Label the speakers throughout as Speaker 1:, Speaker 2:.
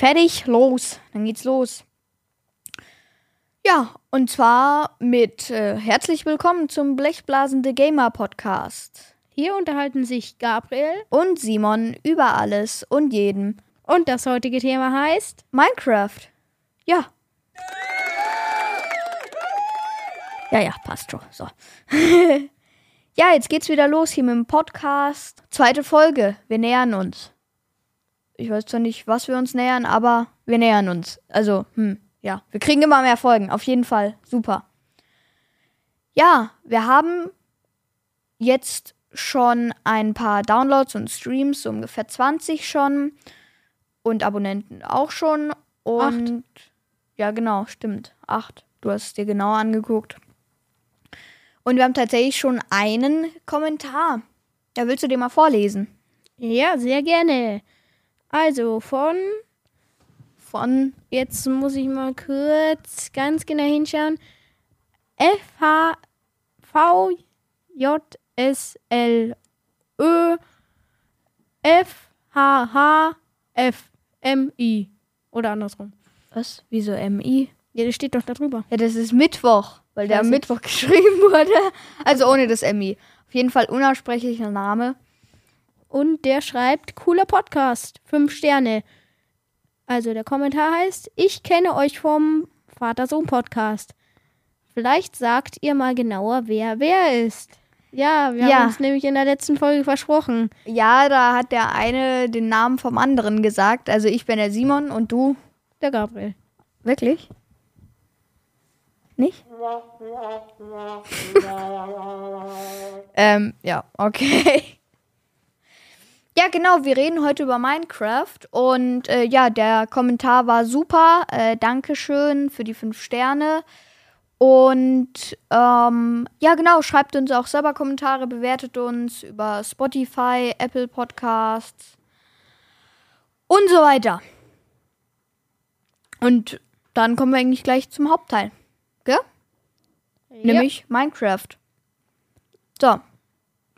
Speaker 1: Fertig, los. Dann geht's los. Ja, und zwar mit äh, herzlich willkommen zum Blechblasende Gamer Podcast.
Speaker 2: Hier unterhalten sich Gabriel
Speaker 1: Und Simon über alles und jeden.
Speaker 2: und das heutige Thema heißt
Speaker 1: Minecraft. Ja. Ja, ja, passt schon. So. ja, jetzt geht's wieder los hier mit dem Podcast. Zweite Folge. Wir nähern uns. Ich weiß zwar nicht, was wir uns nähern, aber wir nähern uns. Also, hm, ja. Wir kriegen immer mehr Folgen. Auf jeden Fall. Super. Ja, wir haben jetzt schon ein paar Downloads und Streams, so ungefähr 20 schon. Und Abonnenten auch schon. Und ja, genau, stimmt. Acht. Du hast es dir genau angeguckt. Und wir haben tatsächlich schon einen Kommentar. Ja, willst du den mal vorlesen?
Speaker 2: Ja, sehr gerne. Also von
Speaker 1: Von
Speaker 2: jetzt muss ich mal kurz ganz genau hinschauen. F H V J S L Ö F H H F M I oder andersrum.
Speaker 1: was? Wieso MI?
Speaker 2: Ja, das steht doch da drüber.
Speaker 1: Ja, das ist Mittwoch, weil der am. Mittwoch geschrieben wurde. Also ohne das MI. Auf jeden Fall unaussprechlicher Name.
Speaker 2: Und der schreibt, cooler Podcast, fünf Sterne. Also der Kommentar heißt, ich kenne euch vom Vater-Sohn-Podcast. Vielleicht sagt ihr mal genauer, wer wer ist. Ja, wir
Speaker 1: Ja.
Speaker 2: haben uns nämlich in der letzten Folge versprochen.
Speaker 1: Ja, da hat der eine den Namen vom anderen gesagt. Also ich bin der Simon und du.
Speaker 2: Der Gabriel.
Speaker 1: Wirklich? Nicht? ähm, ja, okay. Ja, genau, wir reden heute über Minecraft und äh, ja, der Kommentar war super. Äh, Dankeschön für die fünf Sterne. Und ähm, ja, genau, schreibt uns auch selber Kommentare, bewertet uns über Spotify, Apple Podcasts und so weiter. Und dann kommen wir eigentlich gleich zum Hauptteil. Gell? Nämlich Minecraft. So.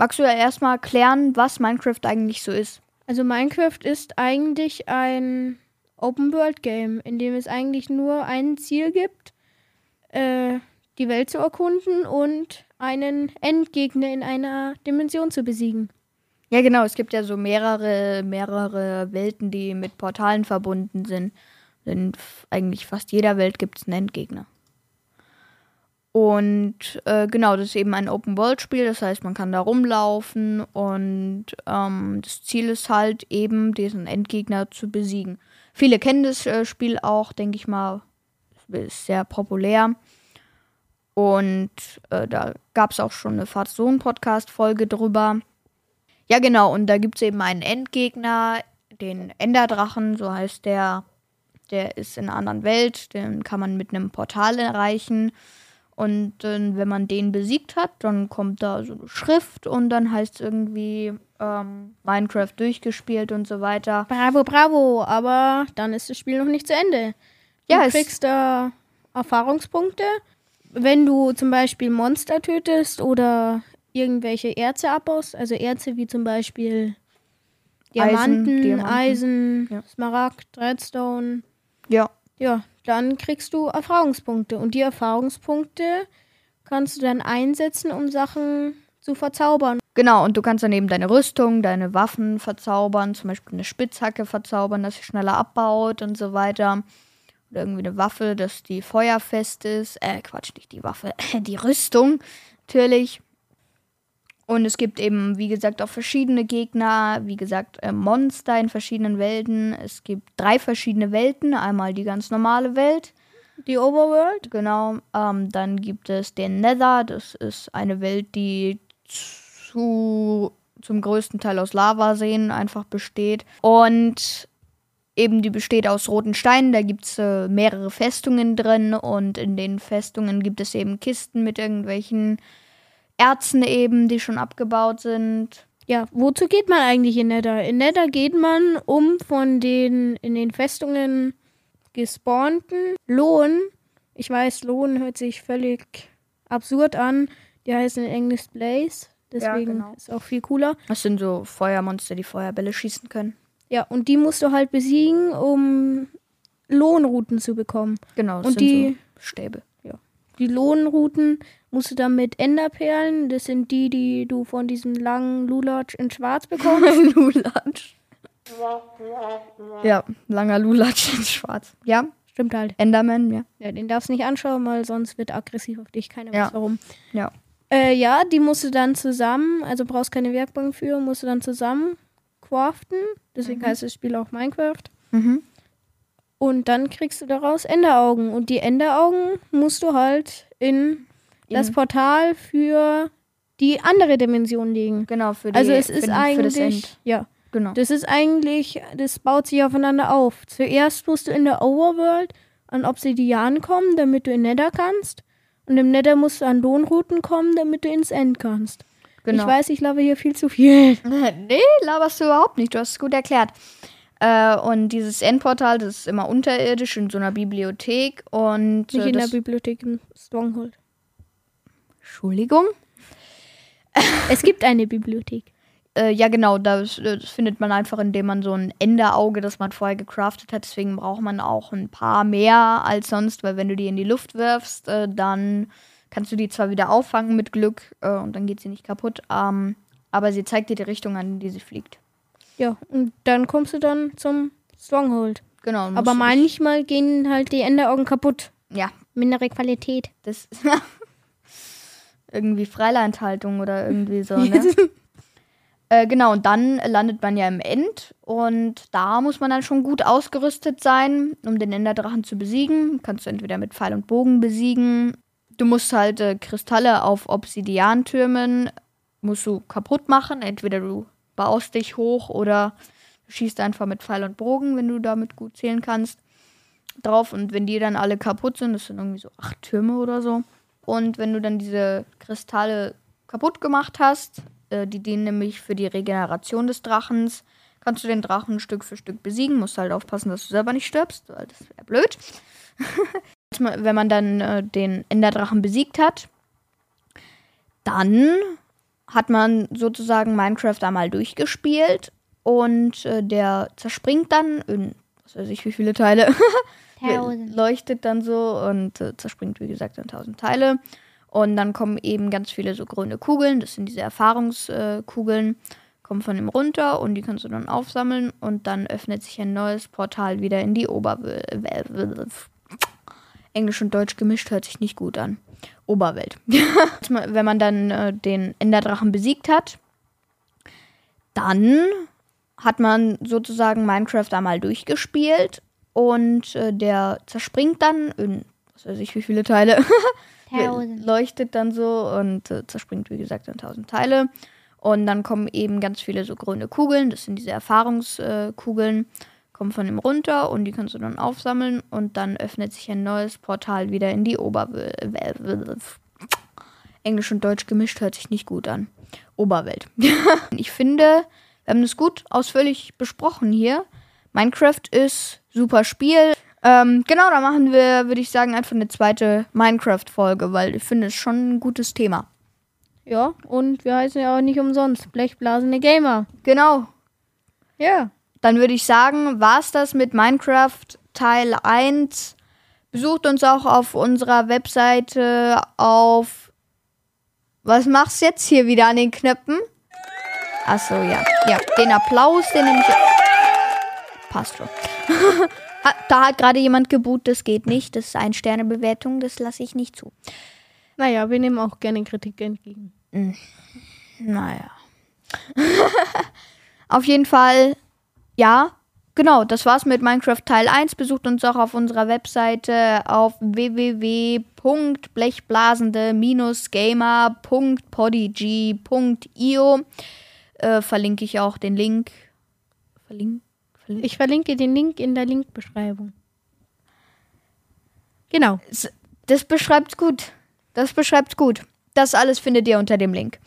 Speaker 1: Magst du ja erstmal klären, was Minecraft eigentlich so ist?
Speaker 2: Also Minecraft ist eigentlich ein Open-World-Game, in dem es eigentlich nur ein Ziel gibt, äh, die Welt zu erkunden und einen Endgegner in einer Dimension zu besiegen.
Speaker 1: Ja, genau. Es gibt ja so mehrere, mehrere Welten, die mit Portalen verbunden sind. In eigentlich fast jeder Welt gibt es einen Endgegner. Und äh, genau, das ist eben ein Open-World-Spiel. Das heißt, man kann da rumlaufen und ähm, das Ziel ist halt eben, diesen Endgegner zu besiegen. Viele kennen das äh, Spiel auch, denke ich mal. Ist sehr populär. Und äh, da gab es auch schon eine Vater-Sohn-Podcast-Folge drüber. Ja, genau, und da gibt es eben einen Endgegner, den Enderdrachen, so heißt der. Der ist in einer anderen Welt, den kann man mit einem Portal erreichen. Und äh, wenn man den besiegt hat, dann kommt da so eine Schrift und dann heißt es irgendwie ähm, Minecraft durchgespielt und so weiter.
Speaker 2: Bravo, bravo, aber dann ist das Spiel noch nicht zu Ende. Du
Speaker 1: Ja,
Speaker 2: kriegst da Erfahrungspunkte. Wenn du zum Beispiel Monster tötest oder irgendwelche Erze abbaust, also Erze wie zum Beispiel Diamanten,
Speaker 1: Diamanten.
Speaker 2: Eisen,
Speaker 1: Ja.
Speaker 2: Smaragd, Redstone,
Speaker 1: Ja,
Speaker 2: ja, dann kriegst du Erfahrungspunkte. Und die Erfahrungspunkte kannst du dann einsetzen, um Sachen zu verzaubern.
Speaker 1: Genau, und du kannst dann eben deine Rüstung, deine Waffen verzaubern, zum Beispiel eine Spitzhacke verzaubern, dass sie schneller abbaut und so weiter. Oder irgendwie eine Waffe, dass die feuerfest ist. Äh, Quatsch, nicht die Waffe, die Rüstung, natürlich. Und es gibt eben, wie gesagt, auch verschiedene Gegner, wie gesagt, äh, Monster in verschiedenen Welten. Es gibt drei verschiedene Welten. Einmal die ganz normale Welt,
Speaker 2: Die Overworld?
Speaker 1: Genau. Ähm, dann gibt es den Nether. Das ist eine Welt, die zu, zum größten Teil aus Lavaseen einfach besteht. Und eben die besteht aus roten Steinen. Da gibt es äh, mehrere Festungen drin. Und in den Festungen gibt es eben Kisten mit irgendwelchen Erzen eben, die schon abgebaut sind.
Speaker 2: Ja, wozu geht man eigentlich in Nether? In Nether geht man, um von den in den Festungen gespawnten Lohn, ich weiß, Lohn hört sich völlig absurd an, die heißen in Englisch Blaze, deswegen
Speaker 1: genau.
Speaker 2: ist auch viel cooler.
Speaker 1: Das sind so Feuermonster, die Feuerbälle schießen können.
Speaker 2: Ja, und die musst du halt besiegen, um Lohnrouten zu bekommen.
Speaker 1: Genau, das
Speaker 2: Und
Speaker 1: sind
Speaker 2: die-
Speaker 1: so Stäbe.
Speaker 2: Die Lohnrouten musst du dann mit Enderperlen, das sind die, die du von diesem langen Lulatsch in Schwarz bekommst.
Speaker 1: Lulatsch. Ja, langer Lulatsch in schwarz. Ja,
Speaker 2: Stimmt halt.
Speaker 1: Enderman, ja.
Speaker 2: Ja, den darfst du nicht anschauen, weil sonst wird aggressiv auf dich. Keiner
Speaker 1: Ja.
Speaker 2: weiß warum.
Speaker 1: Ja.
Speaker 2: Äh, ja, die musst du dann zusammen, also brauchst keine Werkbank für, musst du dann zusammen craften. Deswegen heißt das Spiel auch Minecraft.
Speaker 1: Mhm.
Speaker 2: Und dann kriegst du daraus Enderaugen. Und die Enderaugen musst du halt in das
Speaker 1: In-
Speaker 2: Portal für die andere Dimension legen.
Speaker 1: Genau, für die,
Speaker 2: Also es
Speaker 1: für,
Speaker 2: ist
Speaker 1: für das
Speaker 2: eigentlich,
Speaker 1: End.
Speaker 2: ja,
Speaker 1: Genau.
Speaker 2: das ist eigentlich, das baut sich aufeinander auf. Zuerst musst du in der Overworld an Obsidian kommen, damit du in Nether kannst. Und im Nether musst du an Lohnrouten kommen, damit du ins End kannst.
Speaker 1: genau.
Speaker 2: Ich weiß, ich glaube hier viel zu viel.
Speaker 1: nee, laberst du überhaupt nicht. Du hast es gut erklärt. Äh, und dieses Endportal, das ist immer unterirdisch in so einer Bibliothek. Und
Speaker 2: Nicht
Speaker 1: äh,
Speaker 2: in der Bibliothek im Stronghold.
Speaker 1: Entschuldigung.
Speaker 2: Es gibt eine Bibliothek.
Speaker 1: Äh, ja, genau, das, das findet man einfach, indem man so ein Enderauge, das man vorher gecraftet hat. Deswegen braucht man auch ein paar mehr als sonst, weil wenn du die in die Luft wirfst, äh, dann kannst du die zwar wieder auffangen mit Glück äh, und dann geht sie nicht kaputt, ähm, aber sie zeigt dir die Richtung an, in die sie fliegt.
Speaker 2: Ja, und dann kommst du dann zum Stronghold.
Speaker 1: Genau.
Speaker 2: Aber manchmal gehen halt die Enderaugen kaputt.
Speaker 1: Ja,
Speaker 2: Mindere Qualität.
Speaker 1: das irgendwie Freilandhaltung oder irgendwie so, ne? Äh, genau, und dann landet man ja im End und da muss man dann schon gut ausgerüstet sein, um den Enderdrachen zu besiegen. Kannst du entweder mit Pfeil und Bogen besiegen. Du musst halt äh, Kristalle auf Obsidiantürmen musst du kaputt machen. Entweder du baust dich hoch oder schießt einfach mit Pfeil und Bogen, wenn du damit gut zählen kannst, drauf. Und wenn die dann alle kaputt sind, das sind irgendwie so acht Türme oder so. Und wenn du dann diese Kristalle kaputt gemacht hast, äh, die dienen nämlich für die Regeneration des Drachens, kannst du den Drachen Stück für Stück besiegen. Musst halt aufpassen, dass du selber nicht stirbst, weil das wäre blöd. wenn man dann äh, den Enderdrachen besiegt hat, dann hat man sozusagen Minecraft einmal durchgespielt und äh, der zerspringt dann in, was weiß ich, wie viele Teile. Leuchtet dann so und äh, zerspringt, wie gesagt, in tausend Teile. Und dann kommen eben ganz viele so grüne Kugeln, das sind diese Erfahrungskugeln, kommen von ihm runter und die kannst du dann aufsammeln und dann öffnet sich ein neues Portal wieder in die Oberwelt. Englisch und Deutsch gemischt hört sich nicht gut an. Oberwelt. Wenn man dann äh, den Enderdrachen besiegt hat, dann hat man sozusagen Minecraft einmal durchgespielt und äh, der zerspringt dann in, was weiß ich, wie viele Teile. Leuchtet dann so und äh, zerspringt, wie gesagt, in tausend Teile. Und dann kommen eben ganz viele so grüne Kugeln, das sind diese Erfahrungskugeln, kommen von ihm runter und die kannst du dann aufsammeln und dann öffnet sich ein neues Portal wieder in die Oberwelt. Englisch und Deutsch gemischt hört sich nicht gut an. Oberwelt. ich finde, wir haben das gut ausführlich besprochen hier. Minecraft ist super Spiel. Ähm, genau, da machen wir, würde ich sagen, einfach eine zweite Minecraft-Folge, weil ich finde es schon ein gutes Thema.
Speaker 2: Ja, und wir heißen ja auch nicht umsonst Blechblasene Gamer.
Speaker 1: Genau.
Speaker 2: Ja.
Speaker 1: Dann würde ich sagen, war's das mit Minecraft Teil 1. Besucht uns auch auf unserer Webseite auf. Was machst du jetzt hier wieder an den Knöpfen? Achso, ja. Ja, den Applaus, den nehme ich. Passt schon. Da hat gerade jemand geboot, das geht nicht. Das ist eine Sternebewertung, das lasse ich nicht zu.
Speaker 2: Naja, wir nehmen auch gerne Kritik entgegen.
Speaker 1: Naja. auf jeden Fall, ja, genau, das war's mit Minecraft Teil 1. Besucht uns auch auf unserer Webseite auf www.blechblasende-gamer.podigy.io. Äh, verlinke ich auch den Link. Verlink, verlink.
Speaker 2: Ich verlinke den Link in der Linkbeschreibung. Genau.
Speaker 1: Das beschreibt's gut. Das beschreibt's gut. Das alles findet ihr unter dem Link.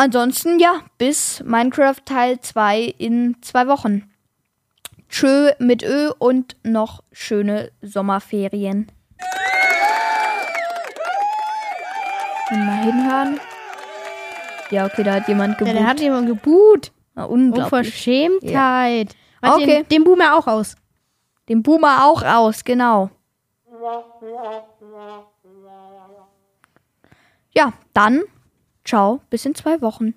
Speaker 1: Ansonsten, ja, bis Minecraft Teil 2 in zwei Wochen. Tschö mit Ö und noch schöne Sommerferien. Mal hinhören. Ja, okay, da hat jemand
Speaker 2: Ja,
Speaker 1: gebucht.
Speaker 2: der hat jemand geboot.
Speaker 1: Na, unglaublich.
Speaker 2: Unverschämtheit. Warte,
Speaker 1: Okay.
Speaker 2: Den, den Boomer auch aus.
Speaker 1: Den Boomer auch aus, genau. Ja, dann ciao, bis in zwei Wochen.